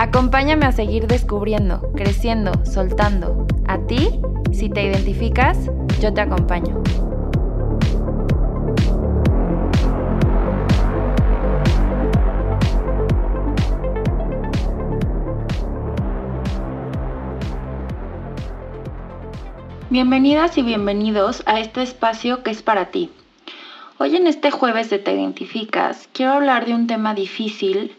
Acompáñame a seguir descubriendo, creciendo, soltando. A ti, si te identificas, yo te acompaño. Bienvenidas y bienvenidos a este espacio que es para ti. Hoy en este jueves de Te Identificas quiero hablar de un tema difícil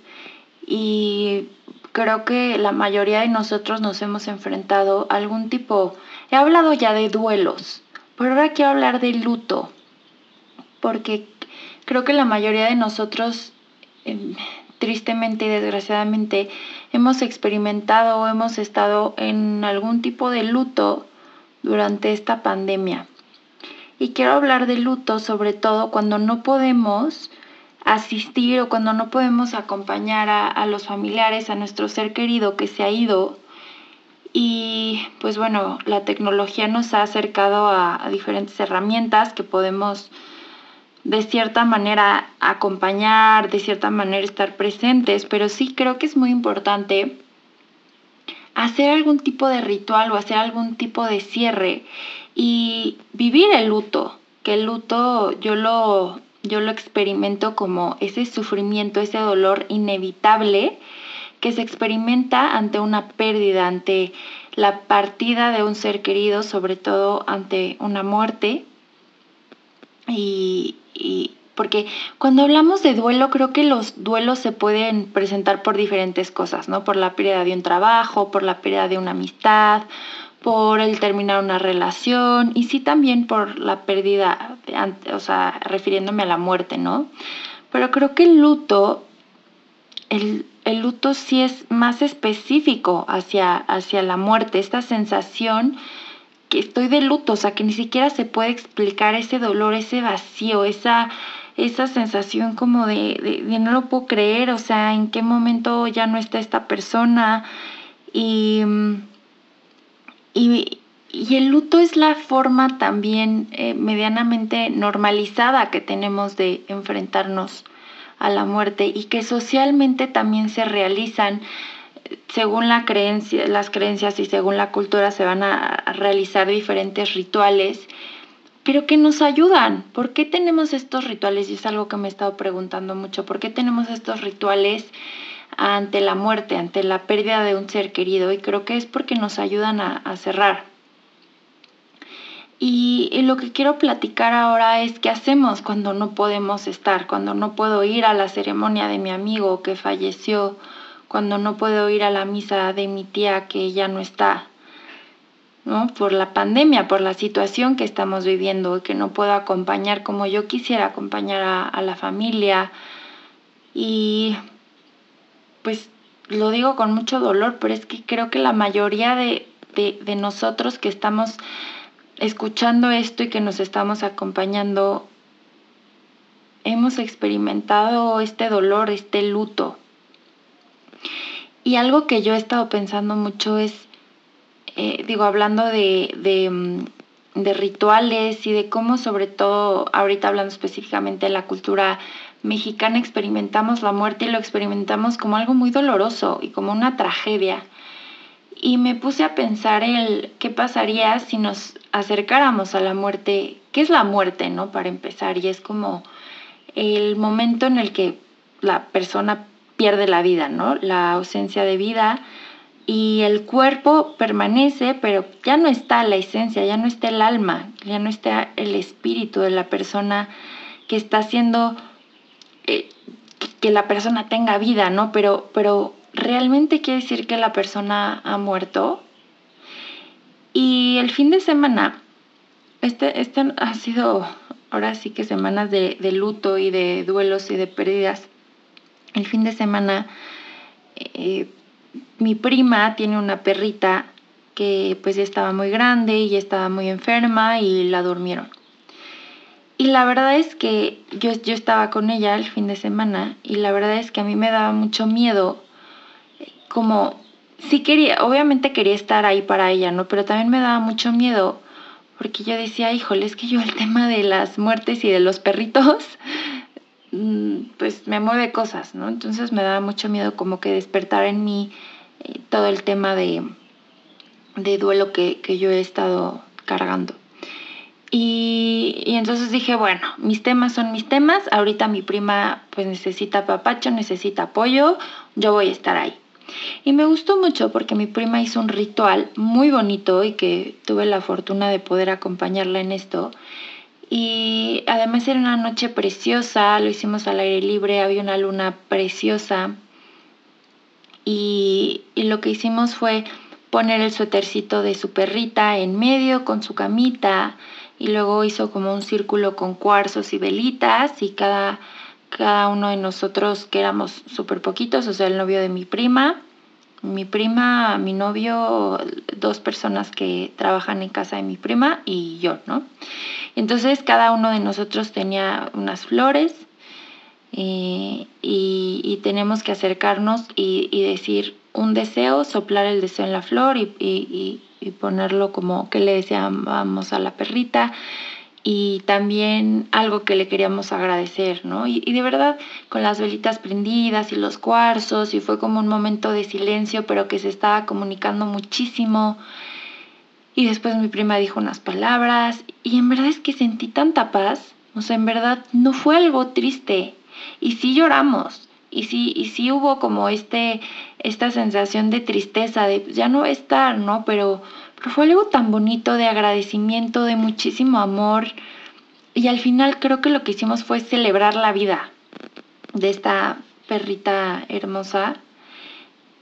y creo que la mayoría de nosotros nos hemos enfrentado a algún tipo, he hablado ya de duelos, pero ahora quiero hablar de luto, porque creo que la mayoría de nosotros, em, tristemente y desgraciadamente, hemos experimentado o hemos estado en algún tipo de luto durante esta pandemia. Y quiero hablar de luto sobre todo cuando no podemos asistir o cuando no podemos acompañar a, los familiares, a nuestro ser querido que se ha ido. Y pues bueno, la tecnología nos ha acercado a, a diferentes herramientas que podemos de cierta manera acompañar, de cierta manera estar presentes, pero sí creo que es muy importante hacer algún tipo de ritual o hacer algún tipo de cierre y vivir el luto, que el luto yo lo, yo lo experimento como ese sufrimiento, ese dolor inevitable que se experimenta ante una pérdida, ante la partida de un ser querido, sobre todo ante una muerte. Y, y, porque cuando hablamos de duelo, creo que los duelos se pueden presentar por diferentes cosas, ¿no? Por la pérdida de un trabajo, por la pérdida de una amistad, por el terminar una relación y sí también por la pérdida, o sea, refiriéndome a la muerte, ¿no? Pero creo que el luto, el, el luto sí es más específico hacia, hacia la muerte, esta sensación que estoy de luto, o sea, que ni siquiera se puede explicar ese dolor, ese vacío, esa esa sensación como de, no lo puedo creer, o sea, en qué momento ya no está esta persona. Y, y, el luto es la forma también eh, medianamente normalizada que tenemos de enfrentarnos a la muerte y que socialmente también se realizan según la creencia, las creencias y según la cultura se van a realizar diferentes rituales pero que nos ayudan. ¿Por qué tenemos estos rituales? Y es algo que me he estado preguntando mucho. ¿Por qué tenemos estos rituales ante la muerte, ante la pérdida de un ser querido? Y creo que es porque nos ayudan a, cerrar. Y, lo que quiero platicar ahora es qué hacemos cuando no podemos estar, cuando no puedo ir a la ceremonia de mi amigo que falleció, cuando no puedo ir a la misa de mi tía que ya no está. Por la pandemia, por la situación que estamos viviendo, que no puedo acompañar como yo quisiera acompañar a, la familia. Y pues lo digo con mucho dolor, pero es que creo que la mayoría de, de nosotros que estamos escuchando esto y que nos estamos acompañando, hemos experimentado este dolor, este luto. Y algo que yo he estado pensando mucho es eh, digo, hablando mm, de, rituales y de cómo sobre todo, ahorita hablando específicamente de la cultura mexicana, experimentamos la muerte y lo experimentamos como algo muy doloroso y como una tragedia. Y me puse a pensar el qué pasaría si nos acercáramos a la muerte. ¿Qué es la muerte, no? Para empezar, y es como el momento en el que la persona pierde la vida, ¿no? La ausencia de vida, y el cuerpo permanece, pero ya no está la esencia, ya no está el alma, ya no está el espíritu de la persona que está haciendo eh, que la persona tenga vida, ¿no? Pero, pero realmente quiere decir que la persona ha muerto. Y el fin de semana, este, este ha sido ahora sí que semanas de, de luto y de duelos y de pérdidas. El fin de semana... Eh, mi prima tiene una perrita que pues ya estaba muy grande y estaba muy enferma y la durmieron. Y la verdad es que yo, yo estaba con ella el fin de semana y la verdad es que a mí me daba mucho miedo, como, sí quería, obviamente quería estar ahí para ella, ¿no? Pero también me daba mucho miedo porque yo decía, híjole, es que yo el tema de las muertes y de los perritos, mm, pues me mueve cosas, ¿no? Entonces me daba mucho miedo como que despertar en mí eh, todo el tema de, de duelo que, yo he estado cargando. Y, y, entonces dije, bueno, mis temas son mis temas, ahorita mi prima pues necesita papacho, necesita apoyo, yo voy a estar ahí. Y me gustó mucho porque mi prima hizo un ritual muy bonito y que tuve la fortuna de poder acompañarla en esto. Y además era una noche preciosa, lo hicimos al aire libre, había una luna preciosa. Y, y lo que hicimos fue poner el suétercito de su perrita en medio con su camita y luego hizo como un círculo con cuarzos y velitas y cada, cada uno de nosotros que éramos súper poquitos, o sea, el novio de mi prima, mi prima, mi novio, dos personas que trabajan en casa de mi prima y yo, ¿no? Entonces cada uno de nosotros tenía unas flores eh, y, tenemos que acercarnos y decir, un deseo, soplar el deseo en la flor y, ponerlo como que le deseábamos a la perrita y también algo que le queríamos agradecer, ¿no? Y, de verdad, con las velitas prendidas y los cuarzos, y fue como un momento de silencio, pero que se estaba comunicando muchísimo. Y después mi prima dijo unas palabras, y en verdad es que sentí tanta paz, o sea, en verdad no fue algo triste, y sí lloramos, y sí, y sí hubo como este, esta sensación de tristeza, de ya no estar, ¿no? Pero, pero fue algo tan bonito de agradecimiento, de muchísimo amor. Y al final creo que lo que hicimos fue celebrar la vida de esta perrita hermosa.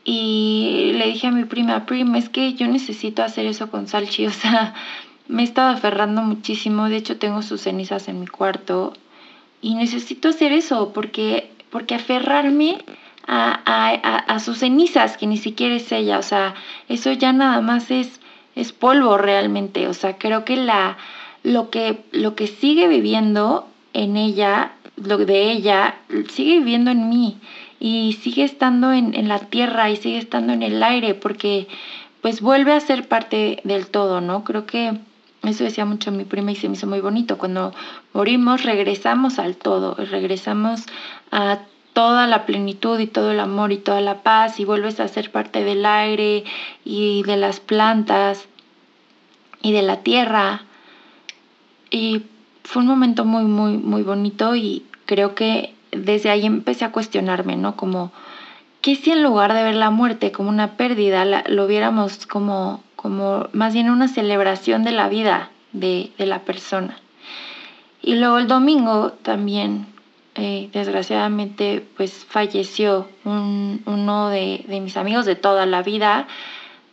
Y le dije a mi prima, Prim, es que yo necesito hacer eso con Salchi. O sea, me he estado aferrando muchísimo. De hecho, tengo sus cenizas en mi cuarto. Y necesito hacer eso porque porque aferrarme a, sus cenizas, que ni siquiera es ella, o sea, eso ya nada más es, es polvo realmente, o sea, creo que, la, lo, que lo que sigue viviendo en ella, lo de ella, sigue viviendo en mí y sigue estando en, en la tierra y sigue estando en el aire, porque pues vuelve a ser parte del todo, ¿no? Creo que eso decía mucho mi prima y se me hizo muy bonito. Cuando morimos regresamos al todo, regresamos a toda la plenitud y todo el amor y toda la paz y vuelves a ser parte del aire y de las plantas y de la tierra. Y fue un momento muy, muy, muy bonito y creo que desde ahí empecé a cuestionarme, ¿no? Como, ¿qué si en lugar de ver la muerte como una pérdida, lo viéramos como como más bien una celebración de la vida de, la persona. Y luego el domingo también, eh, desgraciadamente, pues falleció uno de, de mis amigos de toda la vida,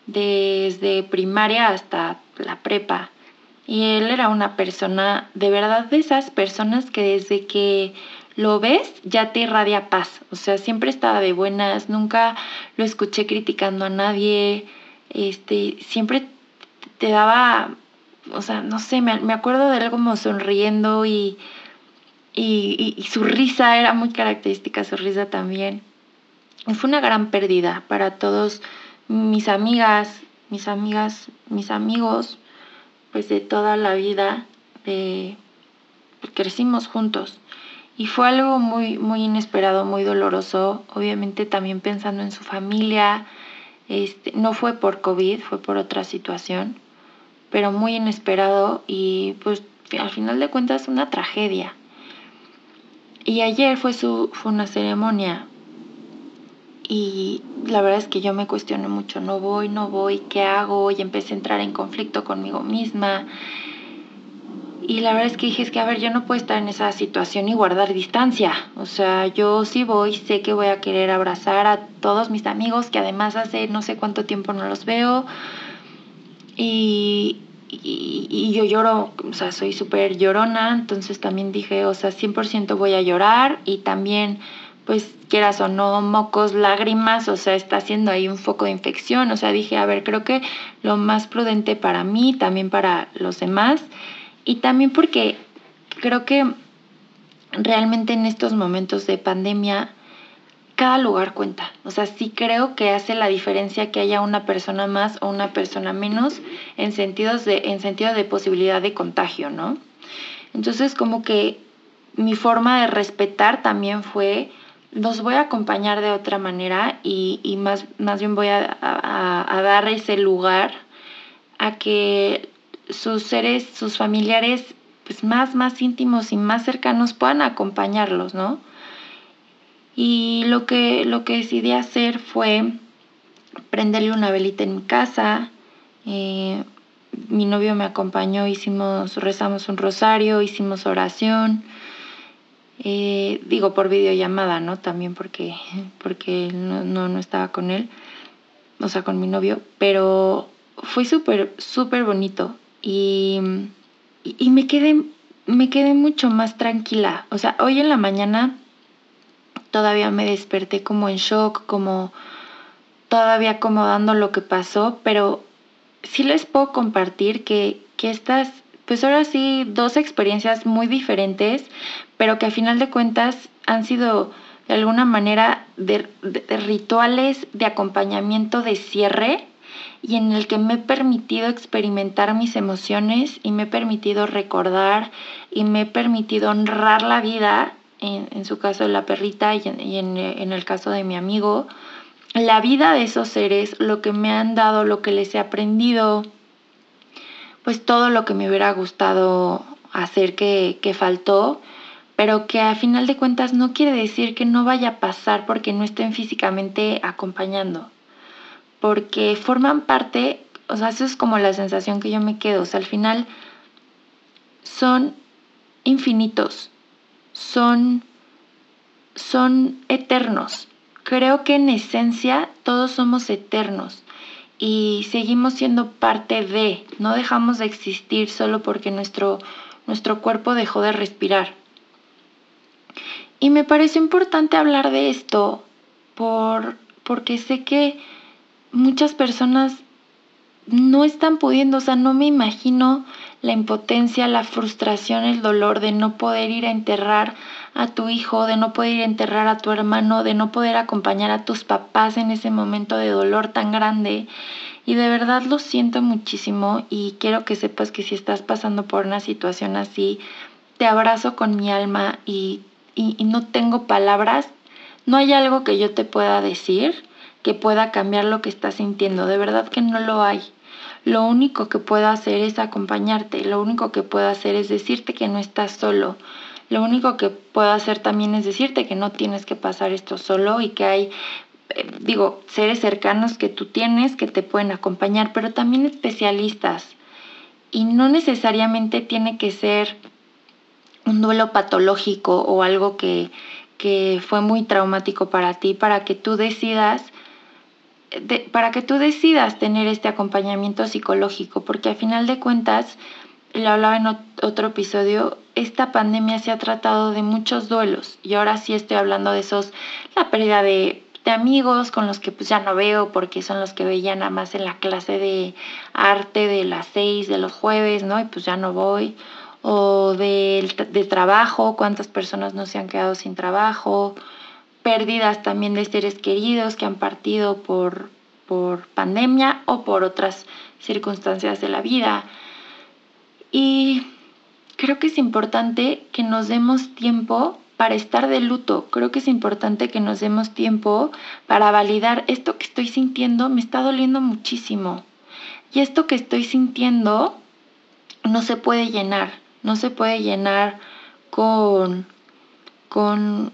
desde primaria hasta la prepa. Y él era una persona, de verdad, de esas personas que desde que lo ves ya te irradia paz. O sea, siempre estaba de buenas, nunca lo escuché criticando a nadie, este, siempre te daba, o sea, no sé, me, acuerdo de él como sonriendo y, y, su risa era muy característica, su risa también. Y fue una gran pérdida para todos mis amigas, mis amigas, mis amigos, pues de toda la vida, de, crecimos juntos. Y fue algo muy, muy inesperado, muy doloroso, obviamente también pensando en su familia, este, no fue por COVID, fue por otra situación, pero muy inesperado y pues al final de cuentas una tragedia. Y ayer fue, su, fue una ceremonia y la verdad es que yo me cuestioné mucho, no voy, no voy, ¿qué hago? Y empecé a entrar en conflicto conmigo misma y la verdad es que dije, es que a ver, yo no puedo estar en esa situación y guardar distancia. O sea, yo sí voy, sé que voy a querer abrazar a todos mis amigos, que además hace no sé cuánto tiempo no los veo. Y, y, yo lloro, o sea, soy súper llorona, entonces también dije, o sea, 100% voy a llorar y también pues quieras o no, mocos, lágrimas, o sea, está haciendo ahí un foco de infección, o sea, dije, a ver, creo que lo más prudente para mí, también para los demás, y también porque creo que realmente en estos momentos de pandemia, cada lugar cuenta. O sea, sí creo que hace la diferencia que haya una persona más o una persona menos en, sentidos de, en sentido de posibilidad de contagio, ¿no? Entonces, como que mi forma de respetar también fue los voy a acompañar de otra manera y, más, más bien voy a, dar ese lugar a que sus seres, sus familiares pues más, más íntimos y más cercanos puedan acompañarlos, ¿no? Y lo que, lo que decidí hacer fue prenderle una velita en mi casa. Eh, mi novio me acompañó, hicimos, rezamos un rosario, hicimos oración. Eh, digo por videollamada, ¿no? También porque, porque no, no, estaba con él, o sea, con mi novio, pero fue súper, súper bonito y, y, me, quedé, me quedé mucho más tranquila. O sea, hoy en la mañana todavía me desperté como en shock, como todavía acomodando lo que pasó, pero sí les puedo compartir que, que estas pues ahora sí, dos experiencias muy diferentes, pero que a final de cuentas han sido de alguna manera de, rituales de acompañamiento de cierre y en el que me he permitido experimentar mis emociones y me he permitido recordar y me he permitido honrar la vida, en, su caso de la perrita y, en, en el caso de mi amigo, la vida de esos seres, lo que me han dado, lo que les he aprendido, pues todo lo que me hubiera gustado hacer que, faltó, pero que a final de cuentas no quiere decir que no vaya a pasar porque no estén físicamente acompañando, porque forman parte, o sea, eso es como la sensación que yo me quedo, o sea, al final son infinitos, son, son eternos. Creo que en esencia todos somos eternos y seguimos siendo parte de, no dejamos de existir solo porque nuestro, nuestro cuerpo dejó de respirar. Y me parece importante hablar de esto por, porque sé que muchas personas no están pudiendo, o sea, no me imagino la impotencia, la frustración, el dolor de no poder ir a enterrar a tu hijo, de no poder ir a enterrar a tu hermano, de no poder acompañar a tus papás en ese momento de dolor tan grande. Y de verdad lo siento muchísimo y quiero que sepas que si estás pasando por una situación así, te abrazo con mi alma y, y, y no tengo palabras, no hay algo que yo te pueda decir que pueda cambiar lo que estás sintiendo, de verdad que no lo hay. Lo único que puedo hacer es acompañarte, lo único que puedo hacer es decirte que no estás solo. Lo único que puedo hacer también es decirte que no tienes que pasar esto solo y que hay, eh, digo, seres cercanos que tú tienes que te pueden acompañar, pero también especialistas. Y no necesariamente tiene que ser un duelo patológico o algo que, que fue muy traumático para ti, para que tú decidas para que tú decidas tener este acompañamiento psicológico, porque a final de cuentas, lo hablaba en otro episodio, esta pandemia se ha tratado de muchos duelos y ahora sí estoy hablando de esos, la pérdida de, amigos con los que pues ya no veo porque son los que veía nada más en la clase de arte de las seis de los jueves, ¿no? Y pues ya no voy. O de, de trabajo, cuántas personas no se han quedado sin trabajo, pérdidas también de seres queridos que han partido por, por pandemia o por otras circunstancias de la vida. Y creo que es importante que nos demos tiempo para estar de luto. Creo que es importante que nos demos tiempo para validar esto que estoy sintiendo, me está doliendo muchísimo. Y esto que estoy sintiendo no se puede llenar, no se puede llenar con, con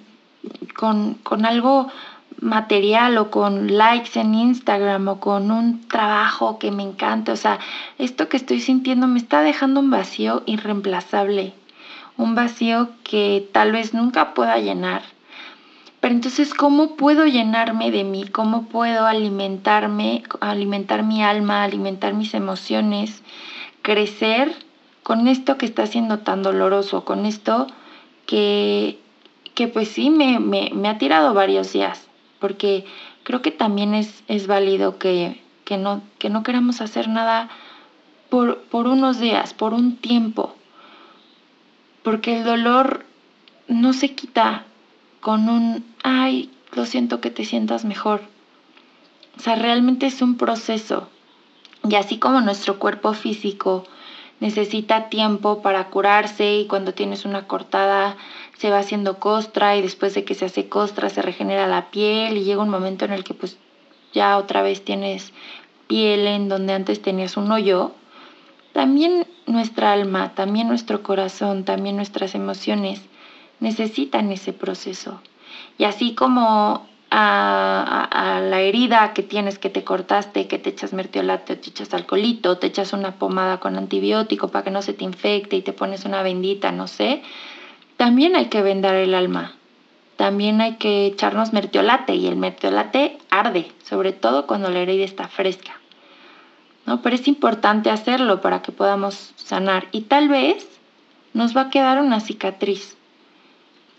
con, con algo material o con likes en Instagram o con un trabajo que me encanta. O sea, esto que estoy sintiendo me está dejando un vacío irreemplazable, un vacío que tal vez nunca pueda llenar. Pero entonces, ¿cómo puedo llenarme de mí? ¿Cómo puedo alimentarme, alimentar mi alma, alimentar mis emociones, crecer con esto que está siendo tan doloroso, con esto que que pues sí me, me, ha tirado varios días, porque creo que también es, es válido que, que, no, que no queramos hacer nada por, por unos días, por un tiempo, porque el dolor no se quita con un, ay, lo siento que te sientas mejor. O sea, realmente es un proceso. Y así como nuestro cuerpo físico necesita tiempo para curarse y cuando tienes una cortada se va haciendo costra y después de que se hace costra se regenera la piel y llega un momento en el que pues ya otra vez tienes piel en donde antes tenías un hoyo, también nuestra alma, también nuestro corazón, también nuestras emociones necesitan ese proceso. Y así como a, la herida que tienes, que te cortaste, que te echas mertiolate te echas alcoholito, te echas una pomada con antibiótico para que no se te infecte y te pones una bendita, no sé, también hay que vendar el alma. También hay que echarnos mertiolate y el mertiolate arde, sobre todo cuando la herida está fresca. ¿no? Pero es importante hacerlo para que podamos sanar y tal vez nos va a quedar una cicatriz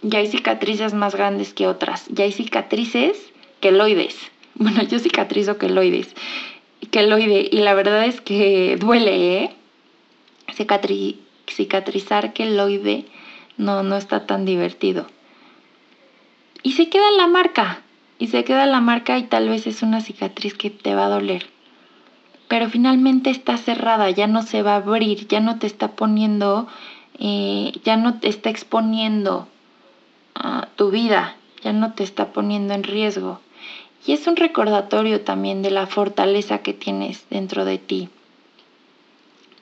ya hay cicatrices más grandes que otras, ya hay cicatrices queloides. Bueno, yo cicatrizo queloides, queloide, y la verdad es que duele, ¿eh? cicatrizar queloide no, no está tan divertido. Y se queda la marca, y se queda la marca y tal vez es una cicatriz que te va a doler. Pero finalmente está cerrada, ya no se va a abrir, ya no te está poniendo, eh, ya no te está exponiendo tu vida, ya no te está poniendo en riesgo. Y es un recordatorio también de la fortaleza que tienes dentro de ti.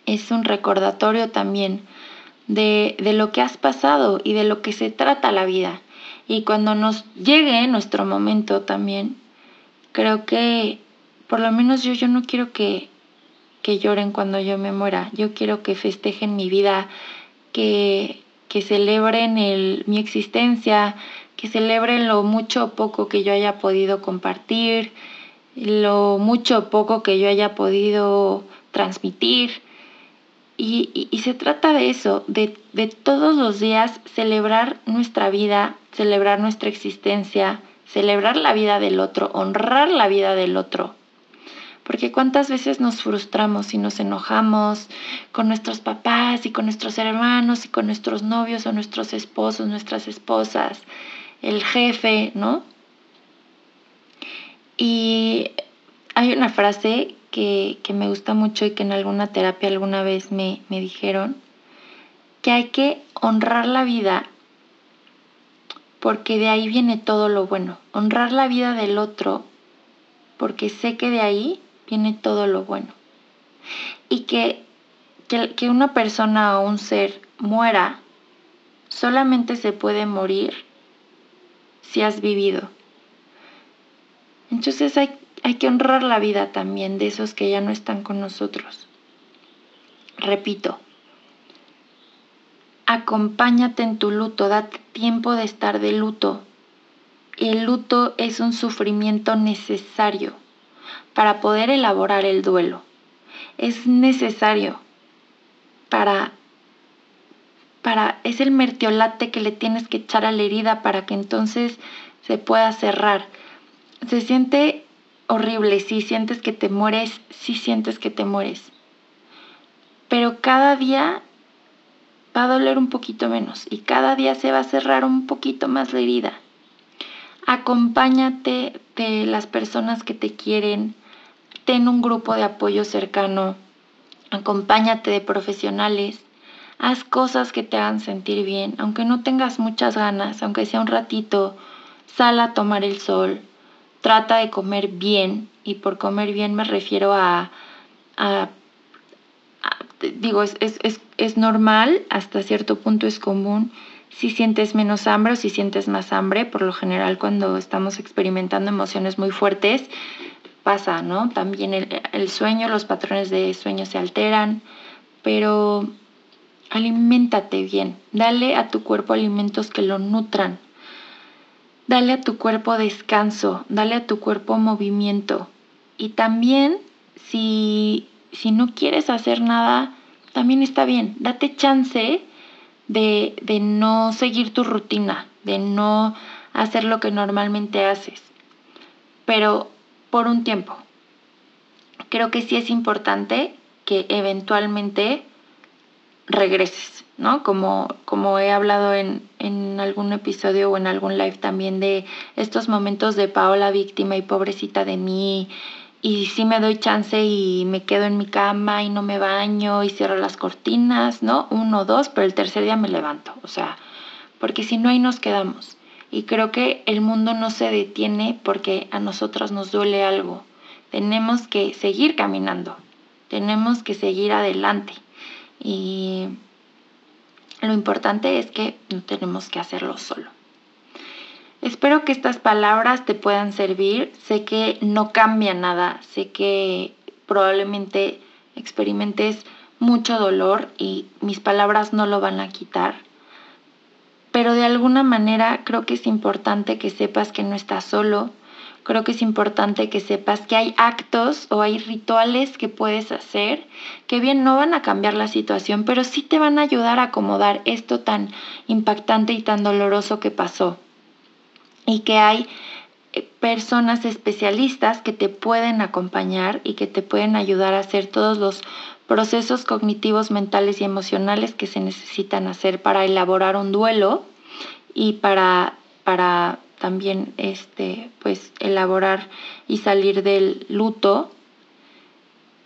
Es un recordatorio también de, de lo que has pasado y de lo que se trata la vida. Y cuando nos llegue nuestro momento también, creo que por lo menos yo, yo no quiero que, que lloren cuando yo me muera. Yo quiero que festejen mi vida, que, que celebren el, mi existencia, que celebren lo mucho o poco que yo haya podido compartir, lo mucho o poco que yo haya podido transmitir. Y, y, se trata de eso, de, de todos los días celebrar nuestra vida, celebrar nuestra existencia, celebrar la vida del otro, honrar la vida del otro. Porque cuántas veces nos frustramos y nos enojamos con nuestros papás y con nuestros hermanos y con nuestros novios o nuestros esposos, nuestras esposas, el jefe, ¿no? Y hay una frase que, me gusta mucho y que en alguna terapia alguna vez me, me dijeron, que hay que honrar la vida porque de ahí viene todo lo bueno. Honrar la vida del otro porque sé que de ahí viene todo lo bueno. Y que, que, una persona o un ser muera solamente se puede morir si has vivido. Entonces hay, hay, que honrar la vida también de esos que ya no están con nosotros. Repito, acompáñate en tu luto, date tiempo de estar de luto. El luto es un sufrimiento necesario para poder elaborar el duelo. Es necesario para para es el mertiolate que le tienes que echar a la herida para que entonces se pueda cerrar. Se siente horrible, si sientes que te mueres, si sientes que te mueres. Pero cada día va a doler un poquito menos y cada día se va a cerrar un poquito más la herida. Acompáñate de las personas que te quieren, ten un grupo de apoyo cercano, acompáñate de profesionales, haz cosas que te hagan sentir bien, aunque no tengas muchas ganas, aunque sea un ratito, sal a tomar el sol, trata de comer bien, y por comer bien me refiero a, digo, es, es, es normal, hasta cierto punto es común, si sientes menos hambre o si sientes más hambre, por lo general cuando estamos experimentando emociones muy fuertes, pasa, ¿no? También el, sueño, los patrones de sueño se alteran, pero aliméntate bien, dale a tu cuerpo alimentos que lo nutran, dale a tu cuerpo descanso, dale a tu cuerpo movimiento. Y también si, si no quieres hacer nada, también está bien, date chance de, de no seguir tu rutina, de no hacer lo que normalmente haces, pero por un tiempo. Creo que sí es importante que eventualmente regreses, ¿no? Como, como he hablado en, en algún episodio o en algún live también de estos momentos de Paola víctima y pobrecita de mí, y si me doy chance y me quedo en mi cama y no me baño y cierro las cortinas, ¿no? Uno, dos, pero el tercer día me levanto, o sea, porque si no ahí nos quedamos. Y creo que el mundo no se detiene porque a nosotros nos duele algo. Tenemos que seguir caminando, tenemos que seguir adelante. Y lo importante es que no tenemos que hacerlo solo. Espero que estas palabras te puedan servir. Sé que no cambia nada, sé que probablemente experimentes mucho dolor y mis palabras no lo van a quitar. Pero de alguna manera creo que es importante que sepas que no estás solo. Creo que es importante que sepas que hay actos o hay rituales que puedes hacer que bien no van a cambiar la situación, pero sí te van a ayudar a acomodar esto tan impactante y tan doloroso que pasó. Y que hay eh, personas especialistas que te pueden acompañar y que te pueden ayudar a hacer todos los procesos cognitivos, mentales y emocionales que se necesitan hacer para elaborar un duelo y para, para también este, pues, elaborar y salir del luto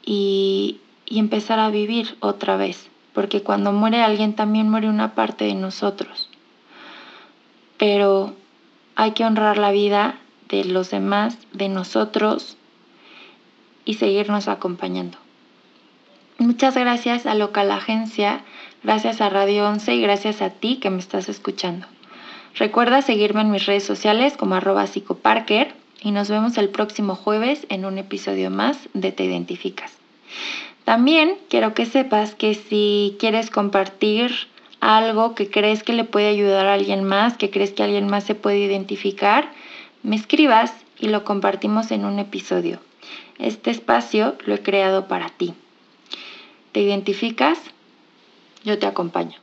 y, y empezar a vivir otra vez. Porque cuando muere alguien también muere una parte de nosotros. Pero hay que honrar la vida de los demás, de nosotros y seguirnos acompañando. Muchas gracias a Local Agencia, gracias a Radio 11 y gracias a ti que me estás escuchando. Recuerda seguirme en mis redes sociales como arroba psicoparker y nos vemos el próximo jueves en un episodio más de Te Identificas. También quiero que sepas que si quieres compartir algo que crees que le puede ayudar a alguien más, que crees que alguien más se puede identificar, me escribas y lo compartimos en un episodio. Este espacio lo he creado para ti. ¿Te identificas? Yo te acompaño.